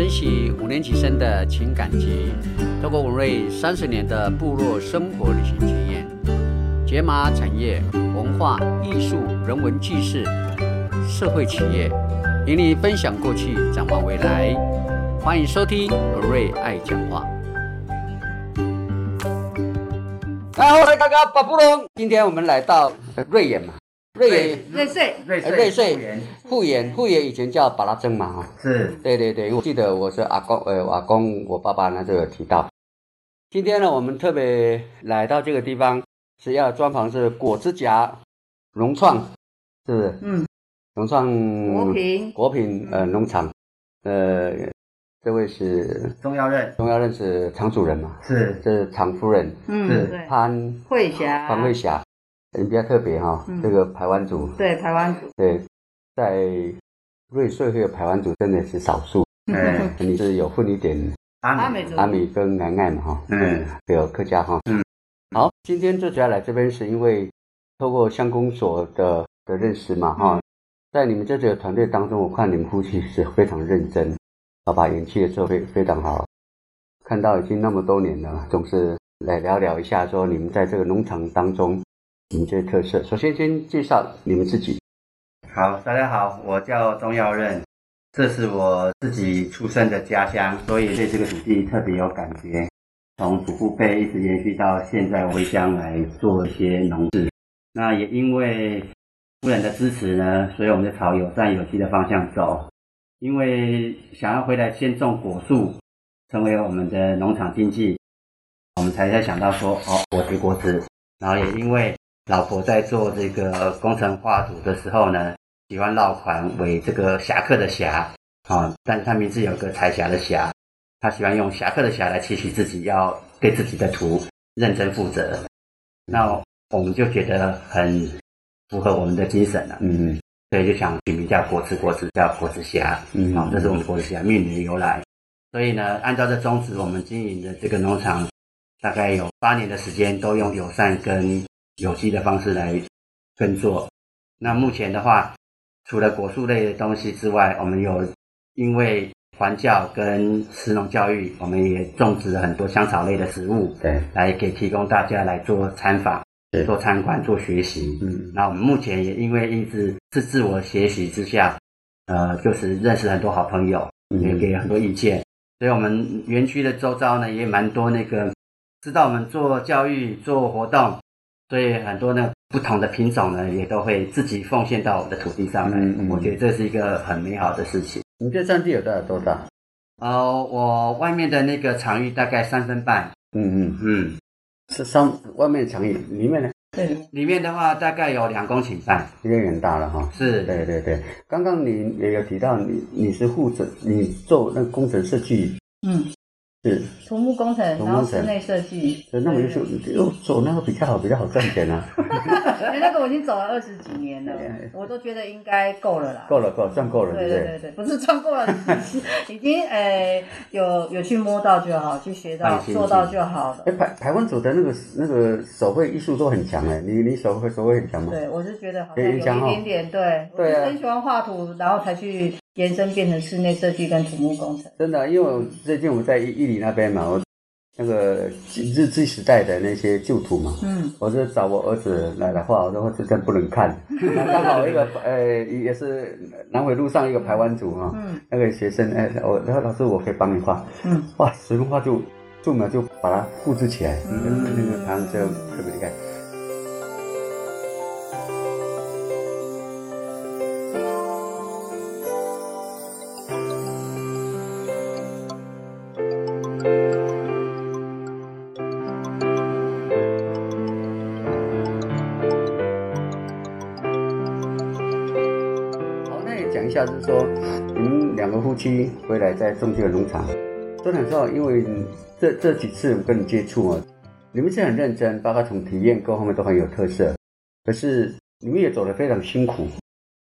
珍惜五年级生的情感集，透过文瑞三十年的部落生活旅行经验，解码产业、文化艺术、人文纪事、社会企业，与你分享过去，展望未来。欢迎收听文瑞爱讲话。大家好，我是刚刚巴布隆，今天我们来到瑞眼嘛，瑞眼瑞穗，瑞瑞穗富源，富源以前叫巴拉珍嘛，哈，是对对对，我记得我是阿公，呃，我阿公我爸爸呢就有提到。今天呢，我们特别来到这个地方，是要专访是果之甲融创，是不是？嗯，融创国平果品呃农场，呃，这位是中药任，中要认识厂主人嘛，是这是厂夫人嗯，是，潘慧霞，潘慧霞，人比较特别哈，嗯。这个排湾族，对，台湾族，对，在瑞穗这个排湾族真的是少数，嗯，你是有混一点阿美，阿美族，阿米跟南爱嘛哈，嗯，还有客家哈，嗯，好，今天最主要来这边是因为透过乡公所的的认识嘛哈，嗯。在你们这个团队当中，我看你们夫妻是非常认真，好吧演戏的做非非常好，看到已经那么多年了，总是来聊聊一下说你们在这个农场当中你们这些特色。首先先介绍你们自己，好，大家好，我叫钟耀任，这是我自己出生的家乡，所以对这个土地特别有感觉。从祖父辈一直延续到现在回乡来做一些农事。那也因为夫人的支持呢，所以我们就朝友善有机的方向走。因为想要回来先种果树，成为我们的农场经济，我们才在想到说，哦，果子果子。然后也因为老婆在做这个工程画图的时候呢，喜欢绕款为这个侠客的侠啊，但是他名字有个彩霞的霞，他喜欢用侠客的侠来期许自己要对自己的图认真负责。那我们就觉得很符合我们的精神了、嗯所以就想取名叫国之国之，叫国之侠。嗯好、这是我们国之侠命名的由来。所以呢，按照这宗旨，我们经营的这个农场大概有八年的时间，都用友善跟有机的方式来耕作。那目前的话，除了果树类的东西之外，我们有因为环教跟食农教育，我们也种植了很多香草类的植物，对，来给提供大家来做参访是、做参观、做学习。嗯那我们目前也因为一直是自我学习之下，呃，就是认识很多好朋友，也嗯给很多意见。所以我们园区的周遭呢，也蛮多那个知道我们做教育、做活动，所以很多呢不同的品种呢，也都会自己奉献到我们的土地上来。嗯嗯我觉得这是一个很美好的事情。你这占地有大概多大？呃，我外面的那个场域大概三分半，嗯嗯，嗯，是三外面场域，里面呢？对，里面的话大概有两公顷半，有点大了哈。是。对对对，刚刚你也有提到你你是负责你做那个工程设计嗯，是，土木工程，然后室内设计，那么就是又走那个比较好，比较好赚钱啊。哎，那个我已经走了二十几年了，我都觉得应该够了啦。够了够了，赚够了，对对不对？对对对，不是赚够了，已经诶有有去摸到就好，去学到做到就好了哎，。台台湾组的那个那个手绘艺术都很强哎，你你手绘手绘很强吗？对，我是觉得好像有一点点，对，我对啊是很喜欢画图，然后才去延伸变成室内设计跟土木工程。真的，因为我最近我在伊伊犁那边嘛，我那个日治时代的那些旧图嘛，嗯，我是找我儿子来的话，我说这真不能看。刚好一个呃也是南回路上一个台湾族哈，嗯那个学生哎，我然后老师我可以帮你画，嗯，哇，十分画就就秒就把它复制起来，嗯那个台湾就特别厉害。们两个夫妻回来再种这个农场，真的说，因为这这几次我跟你接触啊，你们是很认真，包括从体验各方面都很有特色，可是你们也走得非常辛苦，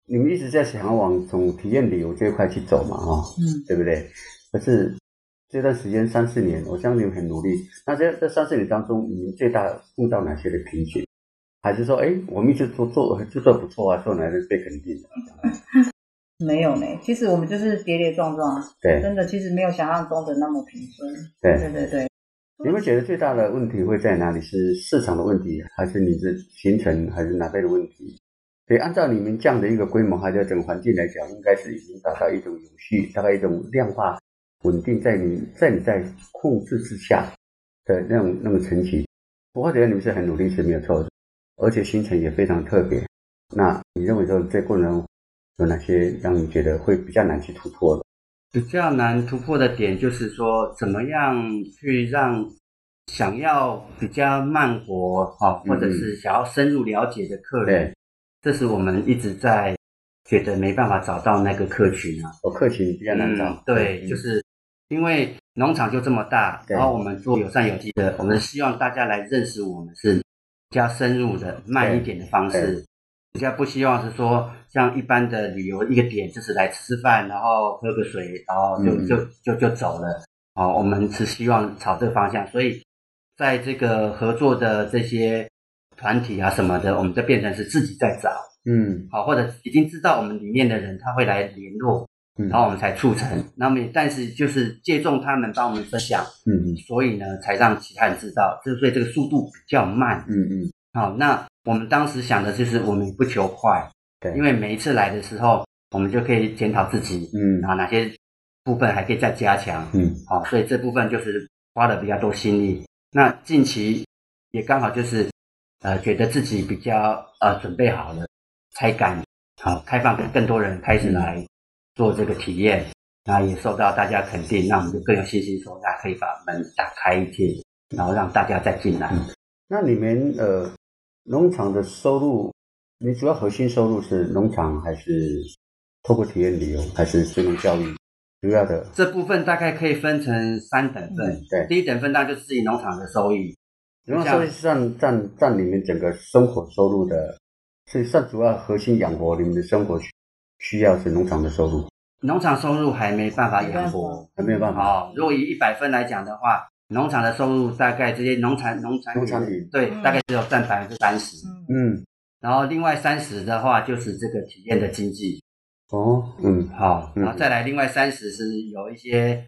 你们一直在想要往从体验旅游这一块去走嘛，哈、嗯，对不对？可是这段时间三四年，我相信你们很努力。那在这三四年当中，你们最大碰到哪些的瓶颈？还是说，哎，我们一直做做就做得不错啊，做哪个被肯定的？没有呢，其实我们就是跌跌撞撞，对真的其实没有想象中的那么平顺。对。对对对，你们觉得最大的问题会在哪里？是市场的问题，还是你的行程，还是哪边的问题？所以按照你们这样的一个规模，还有整个环境来讲，应该是已经达到一种有序，大概一种量化稳定，在你在你在控制之下的那种那么层级。我觉得你们是很努力是没有错的，而且行程也非常特别。那你认为说这过程中有哪些让你觉得会比较难去突破的？比较难突破的点就是说，怎么样去让想要比较慢活啊，或者是想要深入了解的客人，这是我们一直在觉得没办法找到那个客群啊。哦，客群比较难找。嗯、对，就是因为农场就这么大，然后我们做友善有机的，我们希望大家来认识我们是比较深入的、慢一点的方式。比较不希望是说像一般的旅游一个点就是来吃吃饭，然后喝个水，然后就、嗯就就就走了。哦，我们是希望朝这个方向，所以在这个合作的这些团体啊什么的，我们就变成是自己在找，嗯好，或者已经知道我们里面的人他会来联络，嗯，然后我们才促成。那么但是就是借重他们帮我们分享，嗯嗯所以呢才让其他人知道，就是所以这个速度比较慢。嗯嗯，好，那我们当时想的就是我们不求快，对，因为每一次来的时候，我们就可以检讨自己，嗯然后哪些部分还可以再加强。嗯好，所以这部分就是花了比较多心力。那近期也刚好就是呃，觉得自己比较呃准备好了，才敢好开放给更多人开始来做这个体验，那也受到大家肯定，那我们就更有信心说，那可以把门打开一些，然后让大家再进来。那你们呃农场的收入，你主要核心收入是农场还是透过体验旅游还是学农教育？主要的这部分大概可以分成三等份，嗯对第一等份当然就是自己农场的收益，农场收益是占占占你们整个生活收入的，所以算主要核心养活你们的生活需需要是农场的收入，农场收入还没办法养活。还没有办法。哦，如果以一百分来讲的话，农场的收入大概这些农产农产农产品对，嗯。大概只有占百分之三十，嗯，嗯，然后另外三十的话就是这个体验的经济，哦，嗯。好，嗯。然后再来另外三十是有一些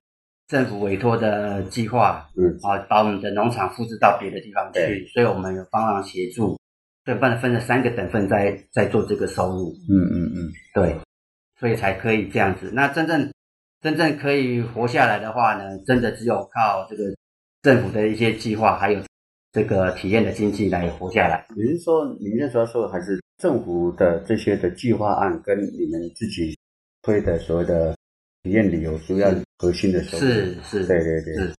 政府委托的计划，嗯，啊，把我们的农场复制到别的地方去，所以我们有帮忙协助，所以分分了三个等份在在做这个收入，嗯嗯嗯，对，所以才可以这样子。那真正真正可以活下来的话呢，真的只有靠这个政府的一些计划，还有这个体验的经济来活下来。你是说你们主要说的还是政府的这些的计划案跟你们自己推的所谓的体验旅游主要核心的收入？是是，对对对是，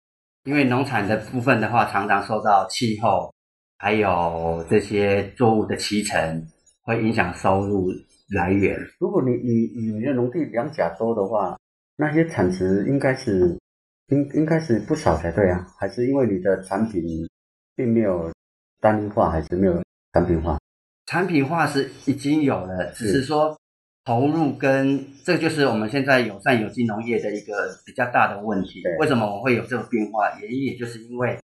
因为农产的部分的话，常常受到气候还有这些作物的脐橙会影响收入来源。如果你你你的农地两甲多的话，那些产值应该是应应该是不少才对啊，还是因为你的产品并没有单一化，还是没有产品化？产品化是已经有了，只是说投入跟这个就是我们现在友善有机农业的一个比较大的问题对。为什么我会有这个变化？原因也就是因为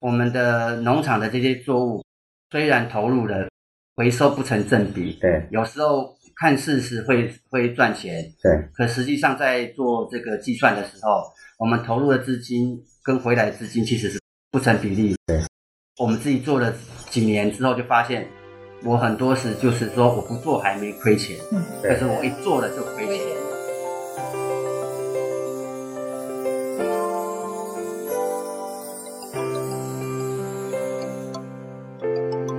我们的农场的这些作物虽然投入了，回收不成正比，对有时候看似是会会赚钱，对，可实际上在做这个计算的时候，我们投入的资金跟回来的资金其实是不成比例。对，我们自己做了几年之后，就发现我很多时就是说我不做还没亏钱，嗯。可是我一做了就亏钱。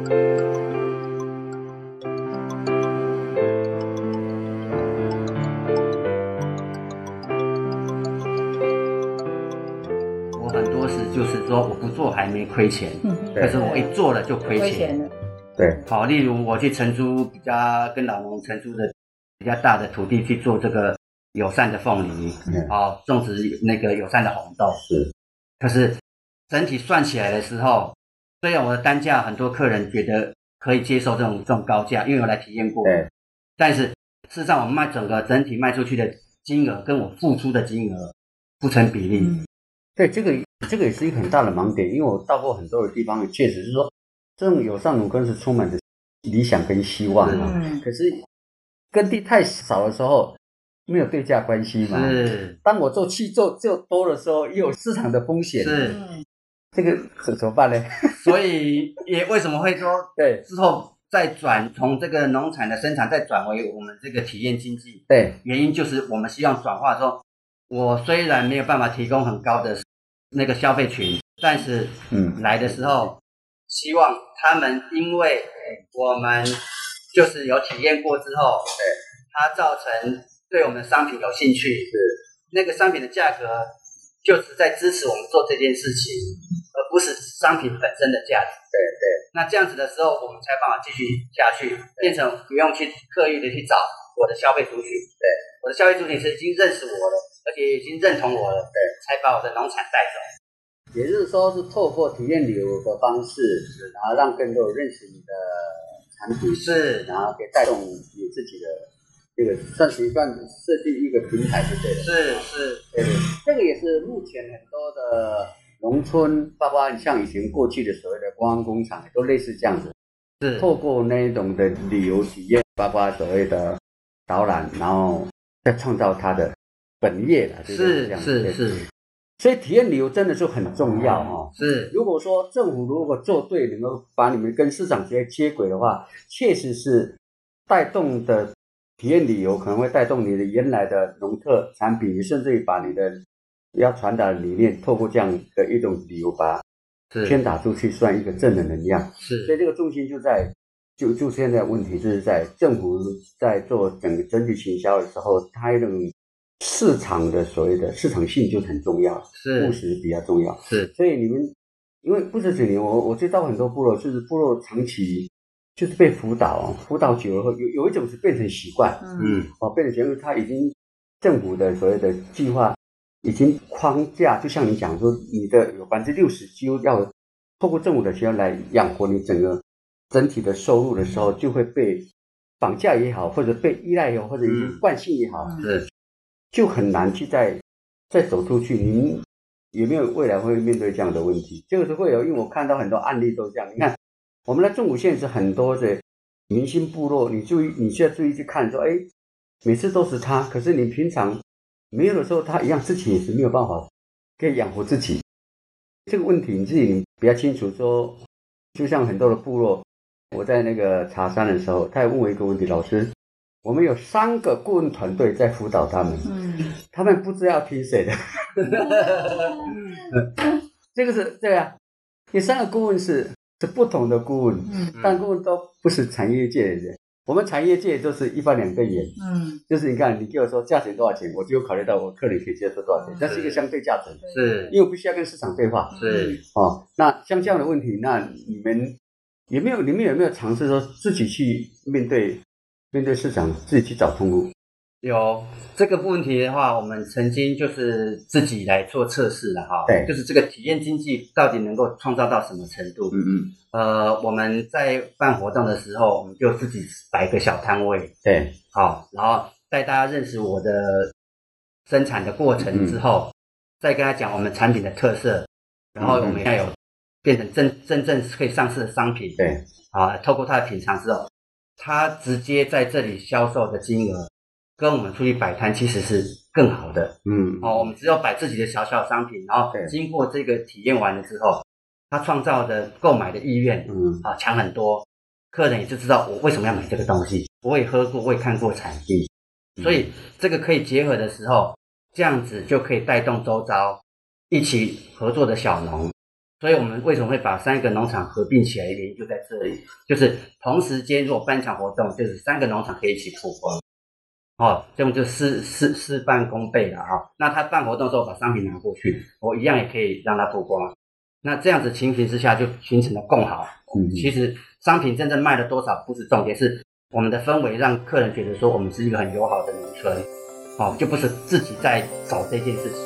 危险。我很多时就是说我不做还没亏钱，嗯，对可是我一做了就亏钱。对，好，例如我去承租比较跟老农承租的比较大的土地去做这个友善的凤梨，嗯好种植那个友善的红豆，是，可是整体算起来的时候，虽然我的单价很多客人觉得可以接受这种这种高价，因为我来体验过，对，但是事实上我们卖整个整体卖出去的金额跟我付出的金额不成比例，嗯对，这个这个也是一个很大的盲点，因为我到过很多的地方，确实是说这种友善农耕是充满着理想跟希望啊。嗯，可是耕地太少的时候，没有对价关系嘛。是当我做气做就多的时候，又有市场的风险，是，嗯，这个怎怎么办呢？所以也为什么会说对之后再转从这个农产的生产再转为我们这个体验经济？对，原因就是我们希望转化之后，我虽然没有办法提供很高的那个消费群，但是嗯，来的时候，希望他们因为我们就是有体验过之后，对，它造成对我们的商品有兴趣，是。那个商品的价格就是在支持我们做这件事情，而不是商品本身的价值。对对，那这样子的时候，我们才有办法继续下去，变成不用去刻意的去找我的消费族群，对，我的消费族群是已经认识我了，而且已经认同我了，对，才把我的农场带走。也就是说是透过体验旅游的方式，然后让更多人认识你的产品，是。然后可以带动你自己的这个算是一段设计一个平台，就对了。是是，对对，这个也是目前很多的农村，包括像以前过去的所谓的观光工厂，都类似这样子，是。透过那一种的旅游体验，包括所谓的导览，然后再创造它的本业了，对不对？这是样子对是是所以体验旅游真的是很重要哦。是如果说政府如果做对，能够把你们跟市场直接接轨的话，确实是带动的体验旅游，可能会带动你的原来的农特产品，甚至于把你的要传达的理念，透过这样的一种旅游把它宣打出去，算一个正的能量。是所以这个重心就在就就现在问题就是在政府在做整个整体行销的时候，它一种市场的所谓的市场性就很重要，是。务实比较重要。是。所以你们，因为不止几年，我我知道很多部落，就是部落长期就是被辅导，辅导久了后，有有一种是变成习惯，嗯。嗯。哦，变成习惯，他已经政府的所谓的计划已经框架，就像你讲说，你的有百分之六十几乎要透过政府的需要来养活你整个整体的收入的时候，就会被绑架也好，或者被依赖也好，或者已经惯性也好，嗯是就很难去再再走出去。您有没有未来会面对这样的问题？这个是会有，因为我看到很多案例都这样。你看，我们的中古县是很多的明星部落，你注意，你需要注意去看，说，哎，每次都是他，可是你平常没有的时候，他一样自己也是没有办法可以养活自己。这个问题你自己比较清楚说，就像很多的部落，我在那个茶山的时候，他也问我一个问题，老师，我们有三个顾问团队在辅导他们，嗯，他们不知道听谁的，这个是对啊，有三个顾问是是不同的顾问，嗯。但顾问都不是产业界的人，我们产业界都是一翻两瞪眼，嗯，就是你看，你给我说价钱多少钱，我就有考虑到我客人可以接受多少钱嗯，这是一个相对价值，是。因为我必须要跟市场对话是。哦。那像这样的问题，那你们有没有你们有没有尝试说自己去面对面对市场，自己去找通路？有这个问题的话，我们曾经就是自己来做测试了哈，对。就是这个体验经济到底能够创造到什么程度？嗯嗯，呃，我们在办活动的时候，我们就自己摆一个小摊位，对，好，然后带大家认识我的生产的过程之后，再跟他讲我们产品的特色，然后我们要有变成真真正可以上市的商品，对，啊，透过他的品尝之后，他直接在这里销售的金额，跟我们出去摆摊其实是更好的。嗯，哦，我们只有摆自己的小小商品，然后经过这个体验完了之后，他创造的购买的意愿嗯，啊强很多，客人也就知道我为什么要买这个东西，我也喝过，我也看过产地，所以这个可以结合的时候，这样子就可以带动周遭一起合作的小农。所以我们为什么会把三个农场合并起来？原因就在这里，就是同时间如果办场活动，就是三个农场可以一起曝光，哦，这样就事事事半功倍了啊、那他办活动的时候把商品拿过去，我一样也可以让他曝光。那这样子情形之下就形成了共好。嗯其实商品真正卖了多少不是重点，是我们的氛围让客人觉得说我们是一个很友好的农村，哦，就不是自己在找这件事情。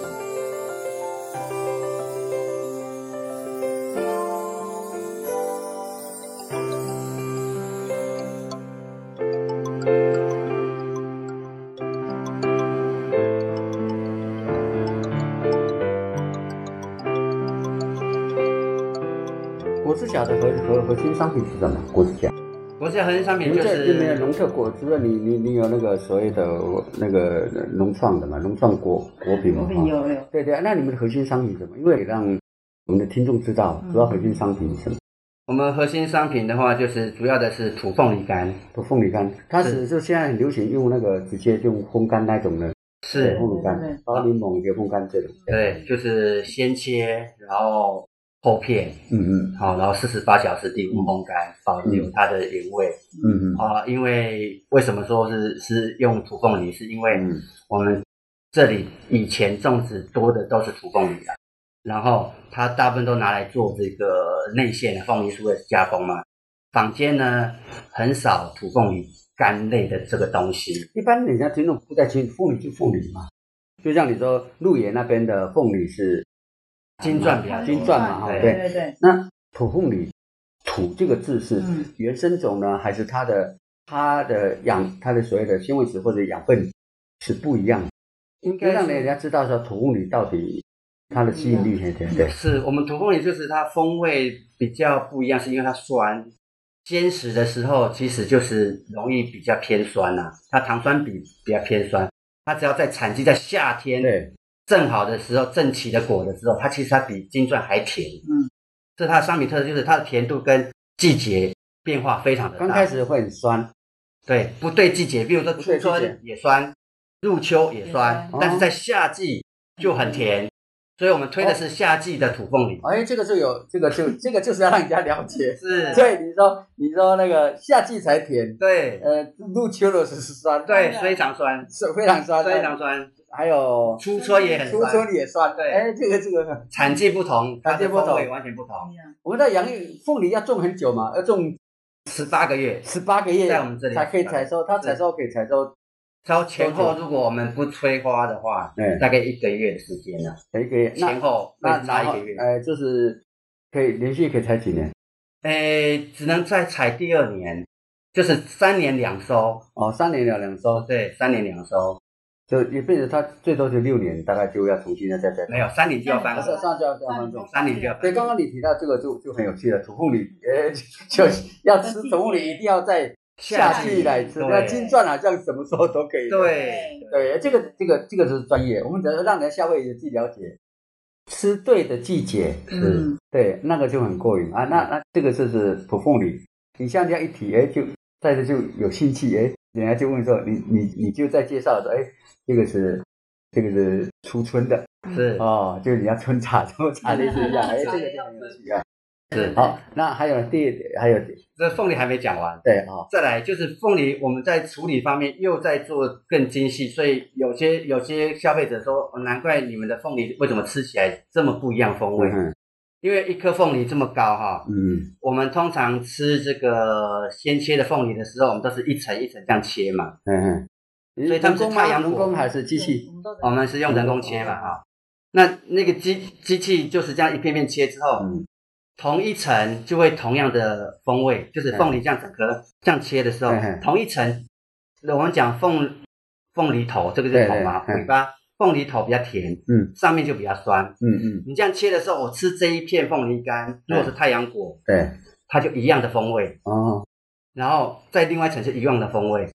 核心商品是什么？果汁酱，国际核心商品就是这里面有是农特果，除了你你你有那个所谓的那个农创的嘛，农创果果品嘛果，品有有，对对，那你们的核心商品是什么？因为让我们的听众知道，主要核心商品是什么？我们核心商品的话，就是主要的是土凤梨干，土凤梨干，它是就现在很流行用那个直接用烘干那种的，是。凤梨干包括柠檬也风干这种。对，就是先切，然后厚片，嗯嗯好，然后四十八小时低温烘干，保留它的原味。嗯嗯啊，因为为什么说是是用土凤梨？是因为嗯我们这里以前种植多的都是土凤梨啊，然后它大部分都拿来做这个内馅的凤梨酥的加工嘛。坊间呢很少土凤梨干类的这个东西，一般人家听众不太清楚，凤梨就凤梨嘛，就像你说鹿野那边的凤梨是金钻比较多金钻嘛哈，对对。对对，那土凤梨，土这个字是嗯原生种呢，还是它的它的养它的所谓的纤维质或者养分是不一样的？应该让人家知道说土凤梨到底它的吸引力，对对对。是我们土凤梨就是它风味比较不一样，是因为它酸。坚实的时候，其实就是容易比较偏酸呐、它糖酸比比较偏酸。它只要在产季在夏天对，正好的时候，正起的果的时候，它其实它比金钻还甜。嗯，这它的商品特色就是它的甜度跟季节变化非常的大。刚开始会很酸，对不对季节，比如说不对初春也酸，入秋也酸也，但是在夏季就很甜。所以我们推的是夏季的土凤梨。哎，这个就有这个就 这个就是要让人家了解。是，所以你说你说那个夏季才甜，对呃，入秋的时候是酸，对，非常酸，是非常酸，非常酸。还有出车也很初酸，春也算，对哎，这个这个，产季不同，产季不同完全不同。我们在养育凤梨要种很久嘛，要种十八个月，十八个月在我们这里才可以采收，它采收可以采收收前后如果我们不催花的话，对大概一个月的时间呢，一个月，前后那会差一个月。呃，就是可以连续可以采几年？哎，只能再采第二年，就是三年两收。哦，三年两两收，对，三年两收，就一辈子，他最多就六年，大概就要重新再再再没有三年就要翻啊，红是，上就要这样分种。三年就要搬对，刚刚你提到这个就就很有趣了，土凤梨，呃，就要吃土凤梨一定要在夏季来吃，那金钻好像什么时候都可以。对对，这个这个这个就是专业，我们只要让人家消费者自己了解，吃对的季节，嗯，对，那个就很过瘾啊。那那这个就是土凤梨，你像这样一提，哎，就大家就有兴趣，哎，人家就问说，你你你就在介绍说，哎，这个是这个是初春的是哦，就是你要春茶，春茶类似一样，哎，这个就很有趣啊。是。好，那还有第还有这凤梨还没讲完，对啊，再来就是凤梨，我们在处理方面又在做更精细，所以有些有些消费者说，哦难怪你们的凤梨为什么吃起来这么不一样风味？嗯因为一颗凤梨这么高哈，嗯我们通常吃这个先切的凤梨的时候，我们都是一层一层这样切嘛，嗯嗯，所以他们是人工吗？太阳果人工还是机器？我们是用人工切嘛哈。那那个机机器就是这样一片片切之后，嗯。同一层就会同样的风味，就是凤梨这样整颗这样切的时候同一层，我们讲凤凤梨头，这个是对头嘛，尾巴凤梨头比较甜，嗯。上面就比较酸。嗯嗯，你这样切的时候，我吃这一片凤梨干，如果是太阳果，对，它就一样的风味，哦，然后在另外一层是一样的风味。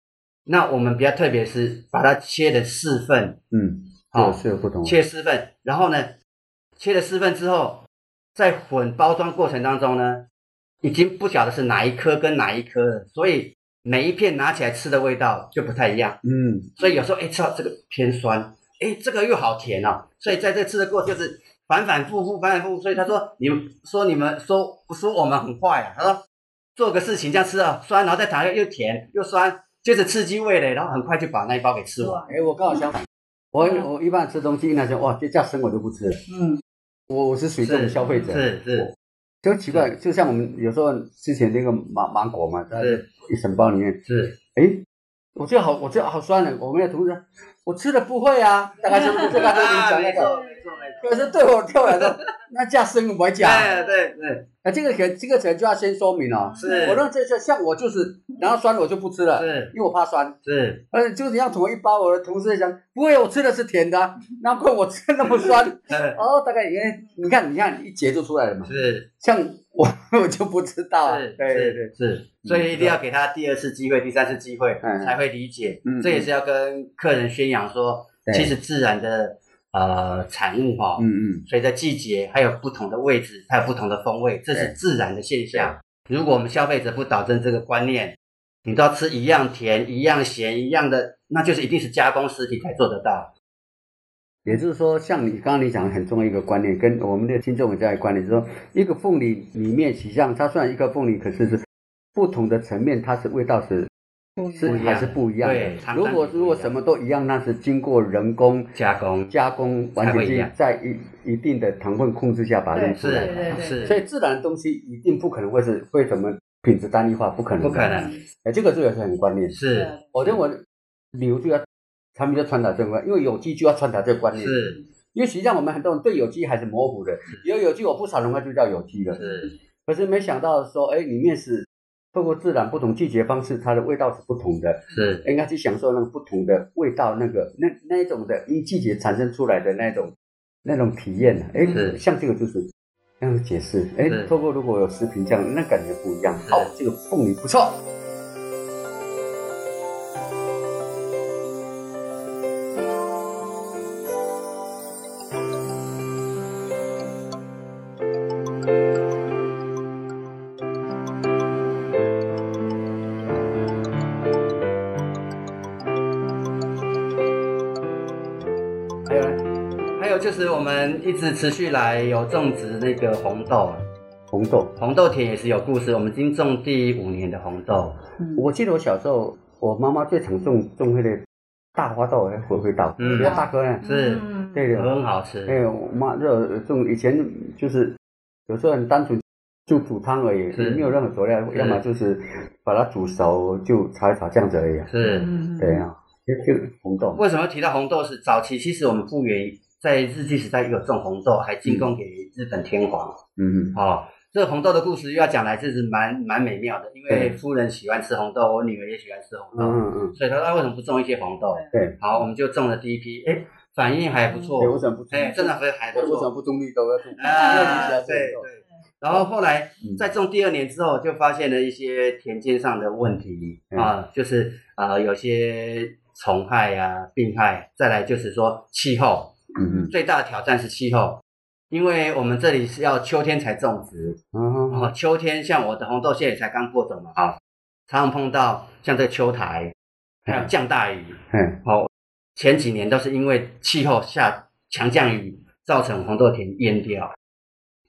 那我们比较特别是把它切了四份，嗯，好是是有不同，切四份，然后呢，切了四份之后，在混包装过程当中呢，已经不晓得是哪一颗跟哪一颗了，所以每一片拿起来吃的味道就不太一样。嗯。所以有时候哎吃到这个偏酸，哎这个又好甜哦，所以在这吃的过程就是反反复复，反反复复。所以他说你们说你们说说我们很坏啊，他说做个事情这样吃啊酸，然后再糖又又甜又酸，就是刺激味蕾，然后很快就把那一包给吃完。哎，我刚好相反，我我一般吃东西，那些哇，这叫生我就不吃。了，嗯，我我是属于这种消费者，是是就奇怪，就像我们有时候之前那个芒芒果嘛，在一整包里面，是，哎，我觉得好，我觉得好酸的。我们的同事，我吃的不会啊，大概是不是？就你讲那个。可是对我对我来说，那加生我不会加。对对对，啊，这个可这个可能就要先说明哦。是我认这这像我就是，然后酸我就不吃了，是因为我怕酸。是而且，就是要统一包，我的同事讲，不会，我吃的是甜的啊，难怪我吃的那么酸。呃哦，大概因为你看，你看一节就出来了嘛。是 像我我就不知道啊。是，对对对，是，所以一定要给他第二次机会、第三次机会，嗯才会理解嗯。这也是要跟客人宣扬说，其实自然的呃产物哈，嗯嗯，随着季节还有不同的位置，还有不同的风味，这是自然的现象。如果我们消费者不导正这个观念，你都要吃一样甜、一样咸、一样的，那就是一定是加工食品才做得到。也就是说，像你刚刚你讲的很重要一个观念，跟我们的听众有这样一个观念，就是说，一个凤梨里面，实际上它虽然一个凤梨，可是是不同的层面，它是味道是不一是还是不一样的如果如果什么都一样，那是经过人工加工加工，完全是才会一样在一一定的糖分控制下把它弄出来的。对对对是，所以自然的东西一定不可能会是会什么品质单一化，不可能，不可能。哎，这个这个是很关键。是我认为牛就要产品要传达这个观念，因为有机就要传达这个观念。是因为实际上我们很多人对有机还是模糊的，有有机我不少人会就叫有机了。是可是没想到说，哎，里面是透过自然不同季节方式，它的味道是不同的，是应该去享受那个不同的味道，那个那那一种的因季节产生出来的那种那种体验。哎，像这个就是那样解释，哎，透过如果有食品这样，那感觉不一样。好，这个凤梨不错。们一直持续来有种植那个红豆，红豆，红豆田也是有故事。我们已经种第五年的红豆，嗯。我记得我小时候，我妈妈最常种种那个大花豆，还回回豆，嗯。比较大颗呢。是。嗯对的，很好吃。哎，我妈就种以前就是有时候很单纯，就煮汤而已，是。没有任何佐料，要么就是把它煮熟就炒一炒这样子而已。啊。是。嗯对啊，这这个红豆，为什么提到红豆是早期？其实我们复原在日据时代有种红豆，还进贡给日本天皇。嗯嗯哦，这个红豆的故事又要讲来，这是蛮蛮美妙的。因为夫人喜欢吃红豆，我女儿也喜欢吃红嗯豆，嗯嗯，所以她说啊为什么不种一些红豆？对，好，我们就种了第一批，哎，反应还不错对，，为什么不种？哎，真的还还不错为什么。不种绿豆要种？啊，对对。然后后来嗯在种第二年之后，就发现了一些田间上的问题嗯啊，就是啊有些虫害啊、病害，再来就是说气候，嗯嗯最大的挑战是气候，因为我们这里是要秋天才种植，嗯哦，秋天像我的红豆现在也才刚播种嘛，啊，常常碰到像这个秋台，还有降大雨，嗯哦，前几年都是因为气候下强降雨，造成红豆田淹掉，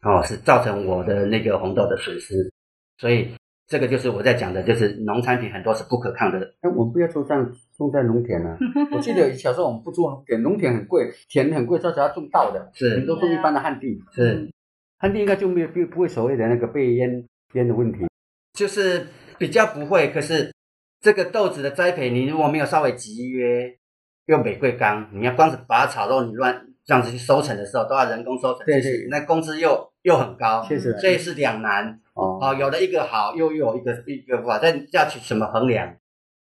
哦，是造成我的那个红豆的损失，所以这个就是我在讲的，就是农产品很多是不可抗的，那我们不要种上种在农田啊！我记得小时候我们不种农田，农田很贵，田很贵，到时候要种稻的，是，很多种一般的旱地，是，旱地应该就没有不不会所谓的那个被淹淹的问题。就是比较不会，可是这个豆子的栽培，你如果没有稍微集约，用玫瑰缸，你要光是把它炒肉，你乱这样子去收成的时候，都要人工收成，对对那工资又又很高，确实。所以是两难。哦。哦，有了一个好，又又有一个一个不好，但要去怎么衡量？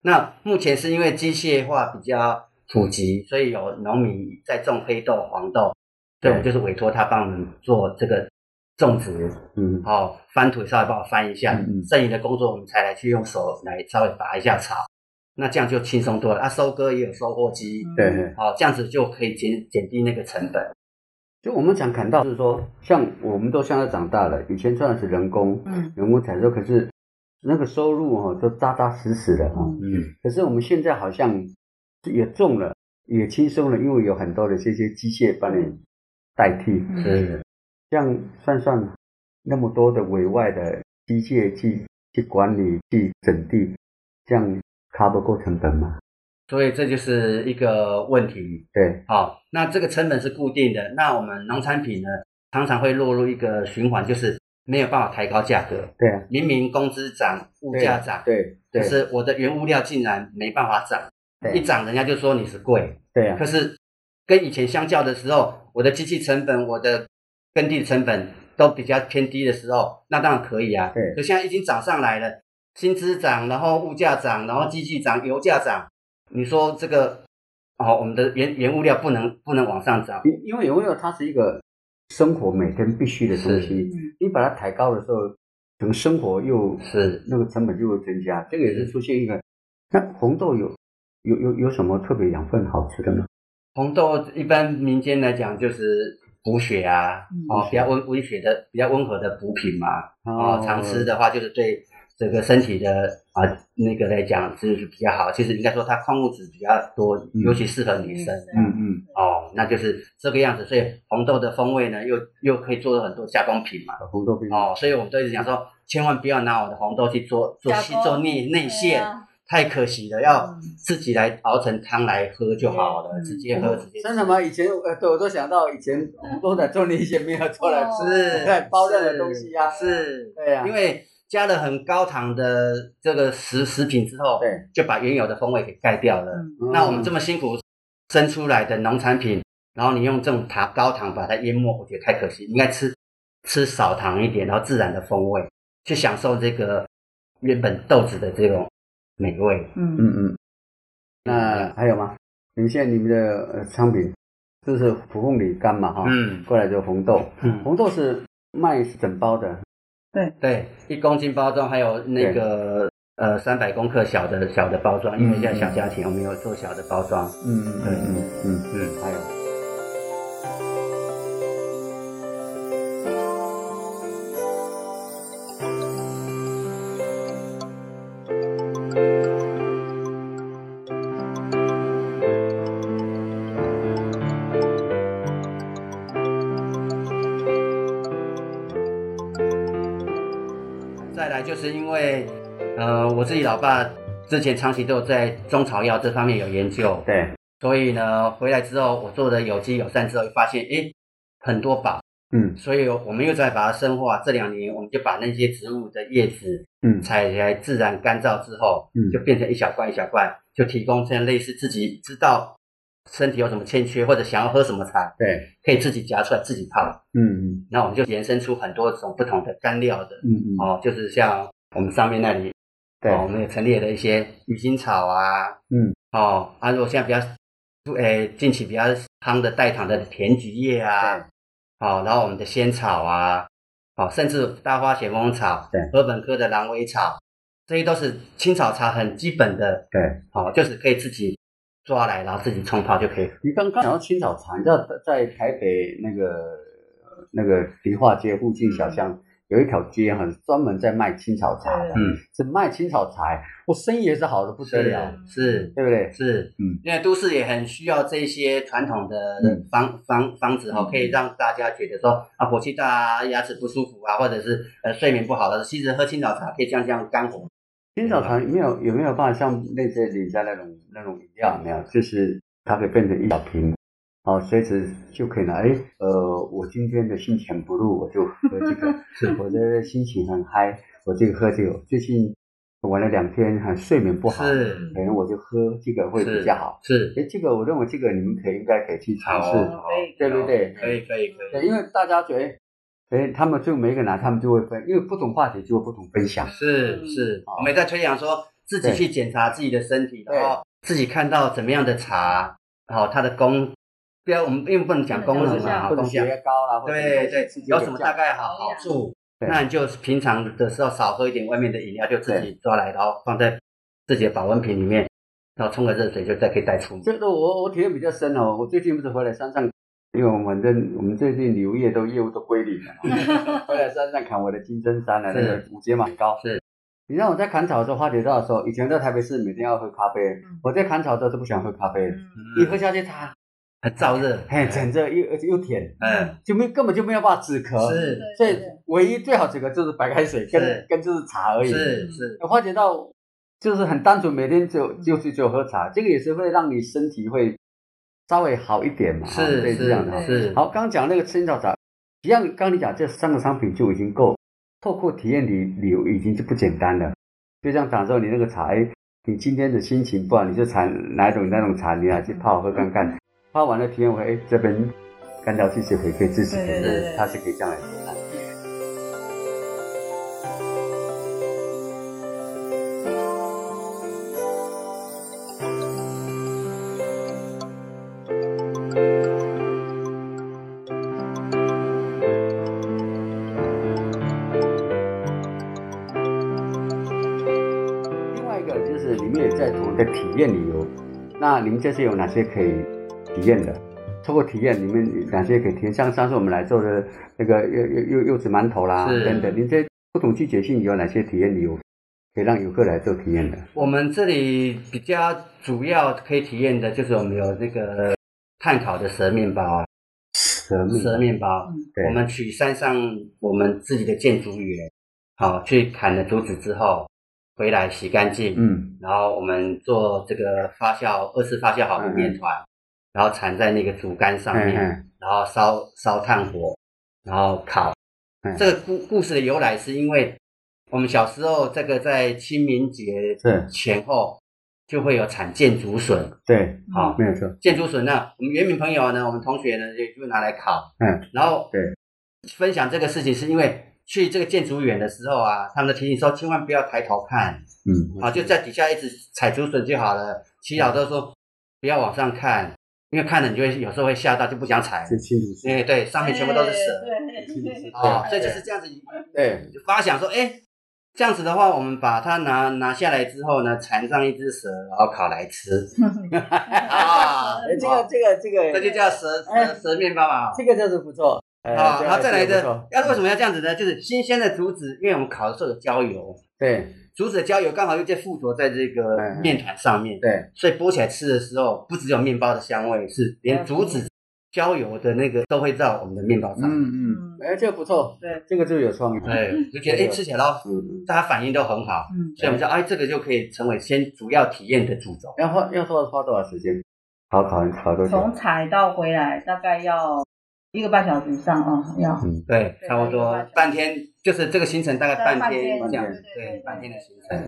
那目前是因为机械化比较普及，所以有农民在种黑豆、黄豆，对，对我就是委托他帮我们做这个种植，嗯。哦，翻土稍微帮我翻一下，嗯嗯。剩余的工作我们才来去用手来稍微拔一下草，那这样就轻松多了。啊，收割也有收获机，对对，哦，这样子就可以减减低那个成本。就我们讲砍稻是说，像我们都现在长大了，以前赚的是人工嗯。人工采收，可是那个收入哈、哦、都扎扎实实的哈、嗯，可是我们现在好像也重了，也轻松了，因为有很多的这些机械帮你代替。嗯。是这样算算那么多的委外的机械去去管理、去整地，这样 cover 够成本吗？所以这就是一个问题。对，好，那这个成本是固定的，那我们农产品呢，常常会落入一个循环，就是没有办法抬高价格。对啊，明明工资涨，物价涨，对对可是我的原物料竟然没办法涨，对一涨人家就说你是贵。对啊可，是跟以前相较的时候，我的机器成本、我的耕地成本都比较偏低的时候，那当然可以啊。对可现在已经涨上来了，薪资涨，然后物价涨，然后机器涨，油价涨，你说这个哦，我们的原原物料不能不能往上涨，因因为原物料它是一个生活每天必须的东西嗯，你把它抬高的时候，整个生活又是那个成本就会增加，这个也是出现一个。那红豆有有有有什么特别养分好吃的吗？红豆一般民间来讲就是补血啊，嗯哦，比较温温血的、比较温和的补品嘛。哦，常吃的话就是对这个身体的啊那个来讲就是比较好。其实应该说它矿物质比较多，尤其适合女生。嗯嗯，哦，那就是这个样子。所以红豆的风味呢，又又可以做很多加工品嘛。红豆冰哦，所以我们都一直讲说，千万不要拿我的红豆去做做加工细做内内馅，啊太可惜了。要嗯自己来熬成汤来喝就好了，嗯直接喝直接吃。真的吗？以前呃，对我都想到以前红豆奶做那些没有做来吃，是在包料的东西啊。是，对呀，因为加了很高糖的这个食食品之后，对，就把原有的风味给盖掉了。嗯那我们这么辛苦生出来的农产品，然后你用这种糖高糖把它淹没，我觉得太可惜。应该吃吃少糖一点，然后自然的风味，去享受这个原本豆子的这种美味。嗯嗯嗯，那还有吗？你们现在你们的呃商品就是蒲凤梨干嘛哈？嗯过来就红豆，嗯，红豆是卖整包的，对。对，一公斤包装，还有那个呃三百公克小的小的包装，因为现在小家庭我们有做小的包装。嗯嗯对嗯。嗯，嗯，还有来就是因为呃我自己老爸之前长期都有在中草药这方面有研究，对，所以呢回来之后我做的有机友善之后，发现诶很多宝，嗯。所以我们又在把它深化。这两年我们就把那些植物的叶子嗯。采来自然干燥之后，嗯。就变成一小罐一小罐，就提供这样类似自己知道身体有什么欠缺或者想要喝什么茶，对，可以自己夹出来自己泡。嗯嗯。那我们就延伸出很多种不同的干料的嗯嗯，哦，就是像我们上面那里对，哦，我们也陈列了一些鱼腥草啊，嗯。哦，啊，如果现在比较，诶，近期比较夯的代糖的甜菊叶啊，对。哦，然后我们的仙草啊，哦，甚至大花咸丰草，对。禾本科的狼尾草，这些都是青草茶很基本的，对。哦，就是可以自己抓来，然后自己冲泡就可以。你刚刚讲到青草茶，你知道在在台北那个呃那个迪化街附近小巷、有一条街很，专门在卖青草茶的，嗯，是卖青草茶，我生意也是好的不得了，是对不对？是，嗯，因为都市也很需要这些传统的嗯。方、方方子哈、嗯。可以让大家觉得说啊火气大啊、牙齿不舒服啊，或者是呃睡眠不好的，其实喝青草茶可以降降肝火。青草茶有没有有没有办法像类似李家那种那种饮料有没有？就是它可以变成一小瓶，哦，随时就可以拿。哎，呃，我今天的心情不入，我就喝这个；我的心情很嗨，我就喝这个。最近玩了两天，很睡眠不好，是可能我就喝这个会比较好。是，哎，这个我认为这个你们可以应该可以去尝试，哦，对对对可以可以可对，以，因为大家觉得，哎，他们就每个人拿，他们就会分，因为不同话题就会不同分享。是是，我们在推广说自己去检查自己的身体，然后自己看到怎么样的茶，好它的功，不要我们并不能讲功不能讲能啊，或者血功效。压高啦，或者对对，有什么大概好好处？那你就平常的时候少喝一点外面的饮料，就自己抓来，然后放在自己的保温瓶里面，然后冲个热水就再可以带出门。这个我我体验比较深哦。我最近不是回来山上，因为我们反正我们最近旅游业都业务都归零了，回来山上砍我的金针山了，那个五阶蛮高。是，你让我在砍草的时候，花蝶道的时候，以前在台北市每天要喝咖啡，我在砍草的时候是不喜欢喝咖啡。的，一喝下去它很燥热，嘿整热又而且又甜，嗯，就没根本就没有办法止咳。是。所以唯一最好止咳就是白开水跟跟就是茶而已。是是，花蝶道就是很单纯，每天就就是就喝茶，这个也是会让你身体会稍微好一点嘛。对，这样的。是是，好，刚刚讲那个青草茶，一样，刚刚你讲这三个商品就已经够，透过体验旅旅游已经就不简单了。就像讲说你那个茶，哎，你今天的心情不好，你就采哪种哪种茶，你来去泡喝看看，泡完了体验完，哎，这边干掉气血可以可以支持可以对对对对它是可以这样来做验旅游。那你们这次有哪些可以体验的？通过体验，你们哪些可以体验？像上次我们来做的那个柚柚柚柚子馒头啦等等，您这不同季节性有哪些体验旅游可以让游客来做体验的？我们这里比较主要可以体验的就是我们有那个炭烤的蛇面包啊，蛇面蛇面包，对我们去山上我们自己的建筑园，好、去砍了竹子之后回来洗干净，嗯。然后我们做这个发酵二次发酵好的面团，然后缠在那个竹竿上面，然后烧烧炭火，然后烤。嗯这个故故事的由来是因为我们小时候这个在清明节是。前后就会有产箭竹笋，对，好、没有错，箭竹笋呢，我们原民朋友呢，我们同学呢就就拿来烤，嗯，然后对，分享这个事情是因为去这个建筑园的时候啊，他们都提醒说千万不要抬头看，嗯。啊，就在底下一直踩竹笋就好了。祈祷都说不要往上看，因为看了你就会有时候会吓到，就不想踩。对，上面全部都是蛇。对对对啊，所以就是这样子对，就发想说，哎，这样子的话，我们把它拿拿下来之后呢，缠上一只蛇，然后烤来吃。啊，哎，这个这个这个这就叫蛇蛇蛇面包嘛。这个就是不错，哎啊，这个然后再来的这个要为什么要这样子呢？就是新鲜的竹子，因为我们烤的时候有焦油，对。竹子的焦油刚好又在附着在这个面团上面，对，所以剥起来吃的时候，不只有面包的香味，是连竹子焦油的那个都会在我们的面包上。嗯嗯，哎，这个不错，对，这个就有创意，对，就觉得哎，吃起来都嗯，大家反应都很好，嗯，所以我们说哎，这个就可以成为先主要体验的主轴。要花要花花多少时间？烤烤烤多久？从采到回来大概要一个半小时以上啊，要嗯，对，差不多半天，就是这个行程大概半天半这样子，对半天的行程。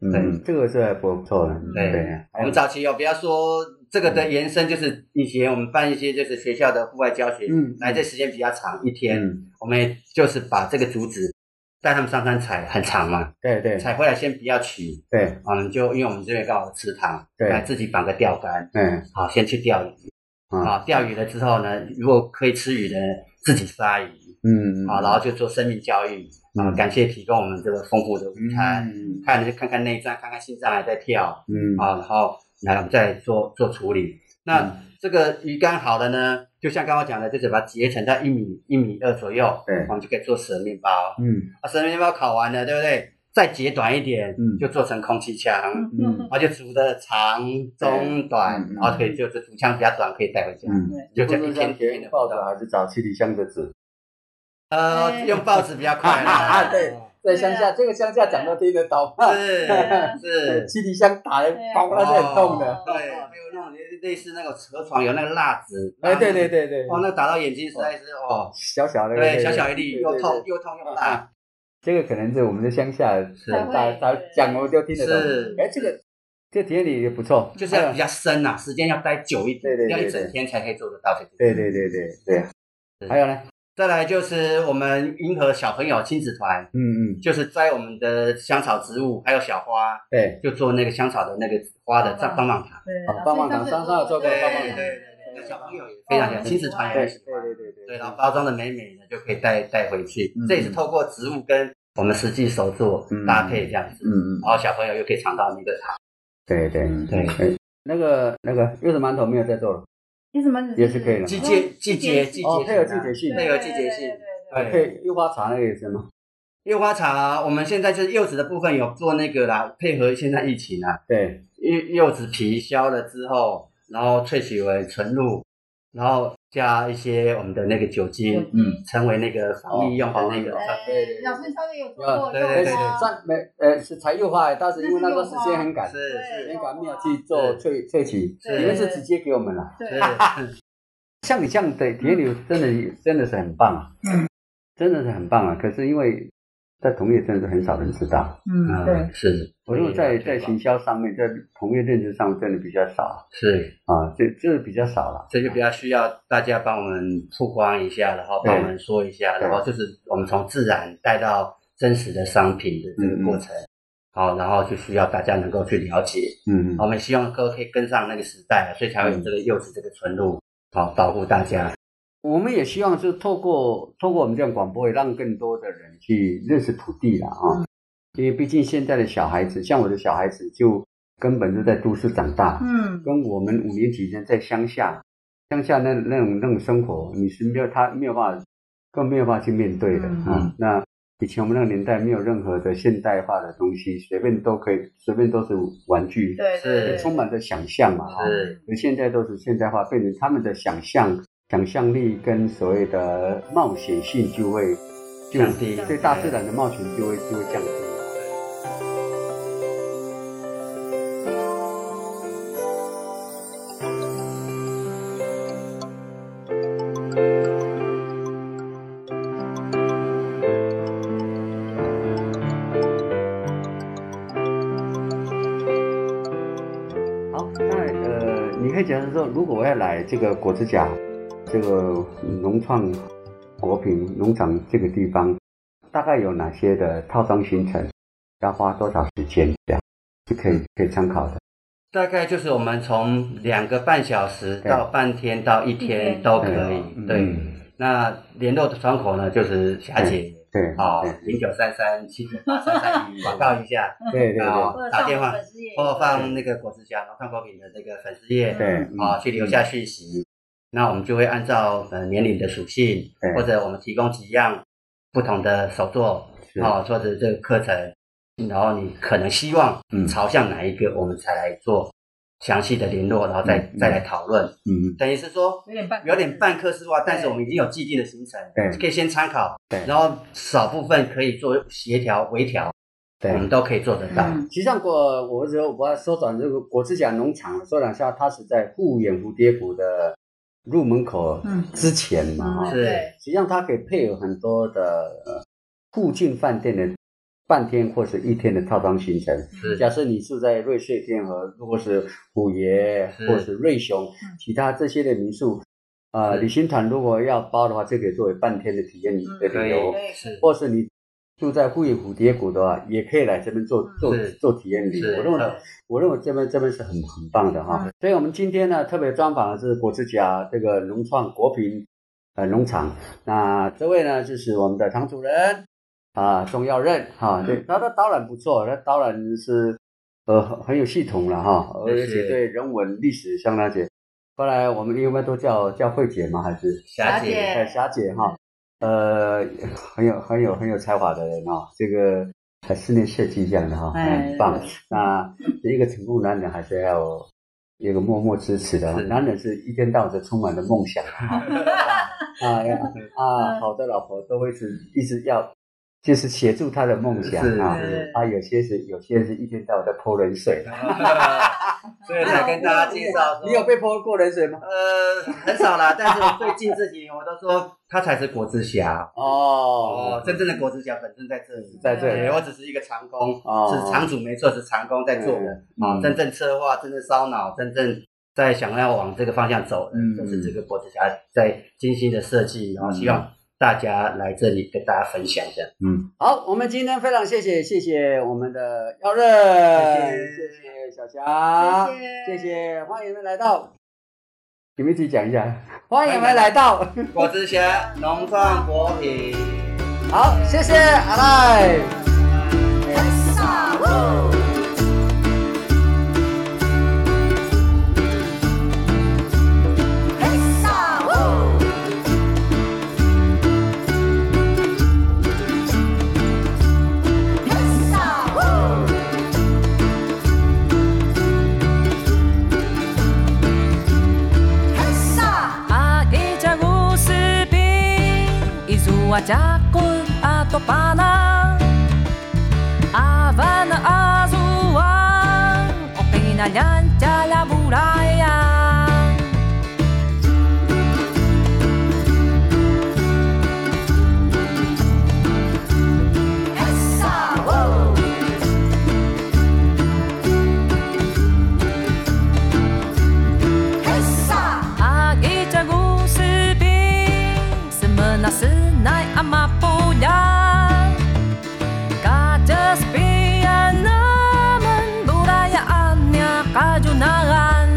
嗯，这个是还不错的，对对，我们早期有，不要说这个的延伸，就是以前我们办一些就是学校的户外教学，嗯来这时间比较长，一天，嗯，我们就是把这个竹子带他们上山采，很长嘛，对对。采回来先不要取，对，我们就因为我们这边刚好有池塘，对。来自己绑个钓竿，嗯好，先去钓鱼，啊啊，钓鱼了之后呢，如果可以吃鱼的，自己杀鱼，嗯，啊，然后就做生命教育，啊，嗯感谢提供我们这个丰富的午餐，嗯看就看看内脏，看看心脏还在跳，嗯啊，然后来我们再做做处理。那、嗯这个鱼竿好了呢，就像刚刚讲的，就是把它截成在一米一米二左右，对我们就可以做蛇面包。嗯啊，蛇面包烤完了，对不对？再截短一点，嗯。就做成空气枪，嗯然后就煮的长、中、短，嗯嗯。然后可以就是竹枪比较短，可以带回家。嗯，就这一天是像填报纸还是找七里香的纸？呃，哎用报纸比较快啦。啊对在乡下，这个乡下讲都听得懂。是是。七里香打的包那是很痛的。哦对，还有那种类类似那个车床有那个蜡纸，哎，对对对对，哇，那打到眼睛实在是哦，小小的，对，小小一粒，又痛又痛又辣，这个可能是我们的乡下是打打讲我们就听得懂。哎，这个这体验里也不错，就是要比较深呐，时间要待久一点对对，对要一整天才可以做得到这个。对对对对对。是还有呢？再来就是我们银河小朋友亲子团，嗯嗯，就是摘我们的香草植物，还有小花，对，就做那个香草的那个花的棒棒棒糖。对棒棒糖上上有做过棒棒糖对对对，那小朋友也非常喜欢，亲子团也对很喜欢。对对对对，然后包装的美美的就可以带带回去嗯。这也是透过植物跟我们实际手做嗯搭配这样子，嗯嗯，然后小朋友又可以尝到那个糖。对对对哎那个那个柚子馒头没有在做了，柚子馒头也是可以的季节季节季哦，节配合季节性，配合季节性对对对对配柚花茶那个也是吗？柚花茶，我们现在就是柚子的部分有做那个啦，配合现在疫情啊，对，柚柚子皮削了之后，然后萃取为纯露，然后加一些我们的那个酒精，嗯。成为那个防疫用的那个。哦对对，老师稍微有做过，对对对没呃是采柚花，但是因为那时候时间很赶，是对是。时间赶没有去做萃萃取，对。你们是直接给我们了。对。是，像你这样的体验流真的真的是很棒啊，嗯，真的是很棒啊。可是因为在同业真的是很少人知道，嗯对。嗯，是。我认为在在行销上面，在同业认知上真的比较少。是，啊，这这比较少了。这就比较需要大家帮我们曝光一下，然后帮我们说一下，然后就是我们从自然带到真实的商品的这个过程。好，然后就需要大家能够去了解，嗯我们希望各位可以跟上那个时代，所以才会有这个柚子这个纯露，好保护大家。我们也希望是透过透过我们这样广播，让更多的人去认识土地了啊。因为毕竟现在的小孩子，像我的小孩子就根本就在都市长大，嗯，跟我们五年级前在乡下，乡下那那种那种生活，你是没有他没有办法，更没有办法去面对的嗯啊。那以前我们那个年代没有任何的现代化的东西，随便都可以，随便都是玩具，对对对，充满着想象嘛哈。是而现在都是现代化，变成他们的想象、想象力跟所谓的冒险性就会降低对大自然的冒险就会就会降低。好，那呃，你可以讲说，如果我要来这个果子甲这个农创果品农场这个地方，大概有哪些的套装行程，要花多少时间，这样是可以可以参考的。大概就是我们从两个半小时到半天到一一天天都可以。嗯对，那联络的窗口呢就是霞姐对哦对，零九三三七九八三三一，广告一下，对对啊对打电话我们粉丝页或放那个果汁家农创果品的这个粉丝页，对啊，去留下讯息。那我们就会按照呃年龄的属性，或者我们提供几样不同的手作是啊，或者这个课程，然后你可能希望嗯朝向哪一个，我们才来做详细的联络，然后再嗯嗯再来讨论。嗯等于是说有点半有点半课时化，但是我们已经有既定的行程，对可以先参考，对然后少部分可以做协调微调，对我。们都可以做得到。嗯实际上，果我说我要缩短这个果汁甲农场，缩短下，它是在护眼蝴蝶谷的入门口嗯。之前嘛，哈、是。对，实际上它可以配有很多的呃附近饭店的半天或是一天的套装行程。是。假设你住在瑞穗天河，或是虎爷，是。或是瑞雄，其他这些的民宿，呃，旅行团如果要包的话，就可以作为半天的体验的旅游，对或是你住在富裕蝴蝶谷的话，也可以来这边做做做体验旅游。我认为，我认为这边这边是很很棒的哈。嗯所以我们今天呢，特别专访的是果之家这个融创国品呃农场。那这位呢，就是我们的唐主任啊，钟耀任哈。嗯对，他的导览不错，他导览是呃很很有系统了哈，而且对人文历史相当解。后来我们因为都叫叫慧姐吗？还是霞姐霞姐哎，霞姐哈，呃，很有很有很有才华的人哦，这个还室内设计这样的哈，哎很棒。那一个成功男人还是要有一个默默支持的男人是一天到晚都充满了梦想哈 啊呀啊，好的老婆都会是一直要就是协助他的梦想是啊是。啊，有些是有些是一天到晚在泼冷水，所以才跟大家介绍，你有被泼过冷水吗？呃很少啦，但是我最近这几年我都说他才是果汁侠。哦。哦，真正的果汁侠本身在这里，在这里。对我只是一个长工，哦。是场主没错，是长工在做的真正策划、真正烧脑、真正在想要往这个方向走的，嗯。就是这个果汁侠在精心的设计，然后希望大家来这里跟大家分享的。嗯，好，我们今天非常谢谢谢谢我们的耀任，谢谢。小霞，谢谢。欢迎你们来到，你们一起讲一下，欢迎你们来到，果汁学农创果品。好，谢谢，阿赖。macaco ato topana, a Havana azul, a opinalhante. 那安，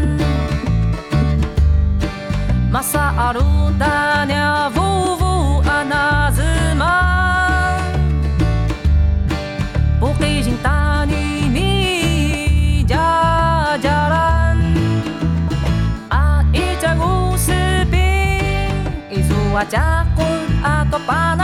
马萨阿鲁大鸟呜呜啊那自忙，不开心大你咪家家安，爱在乌石坪，一住阿家困阿托巴。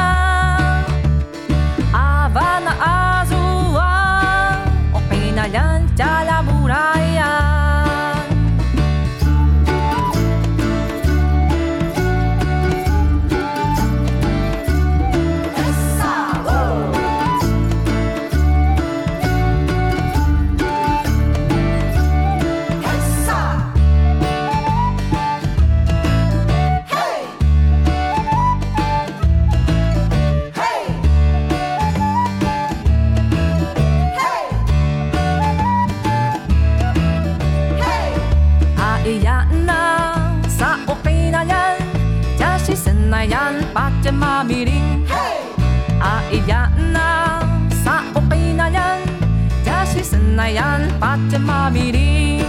na yan pat mabiri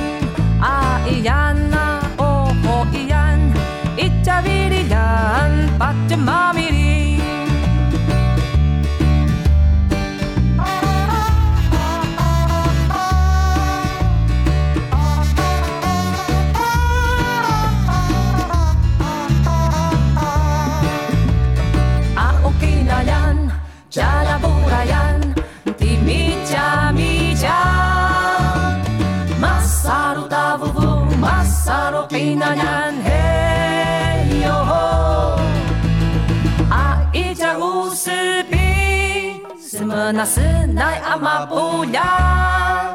a iyan na oh oh iyan itabiri yan pat mabiri semena senai amapuya Kajas pi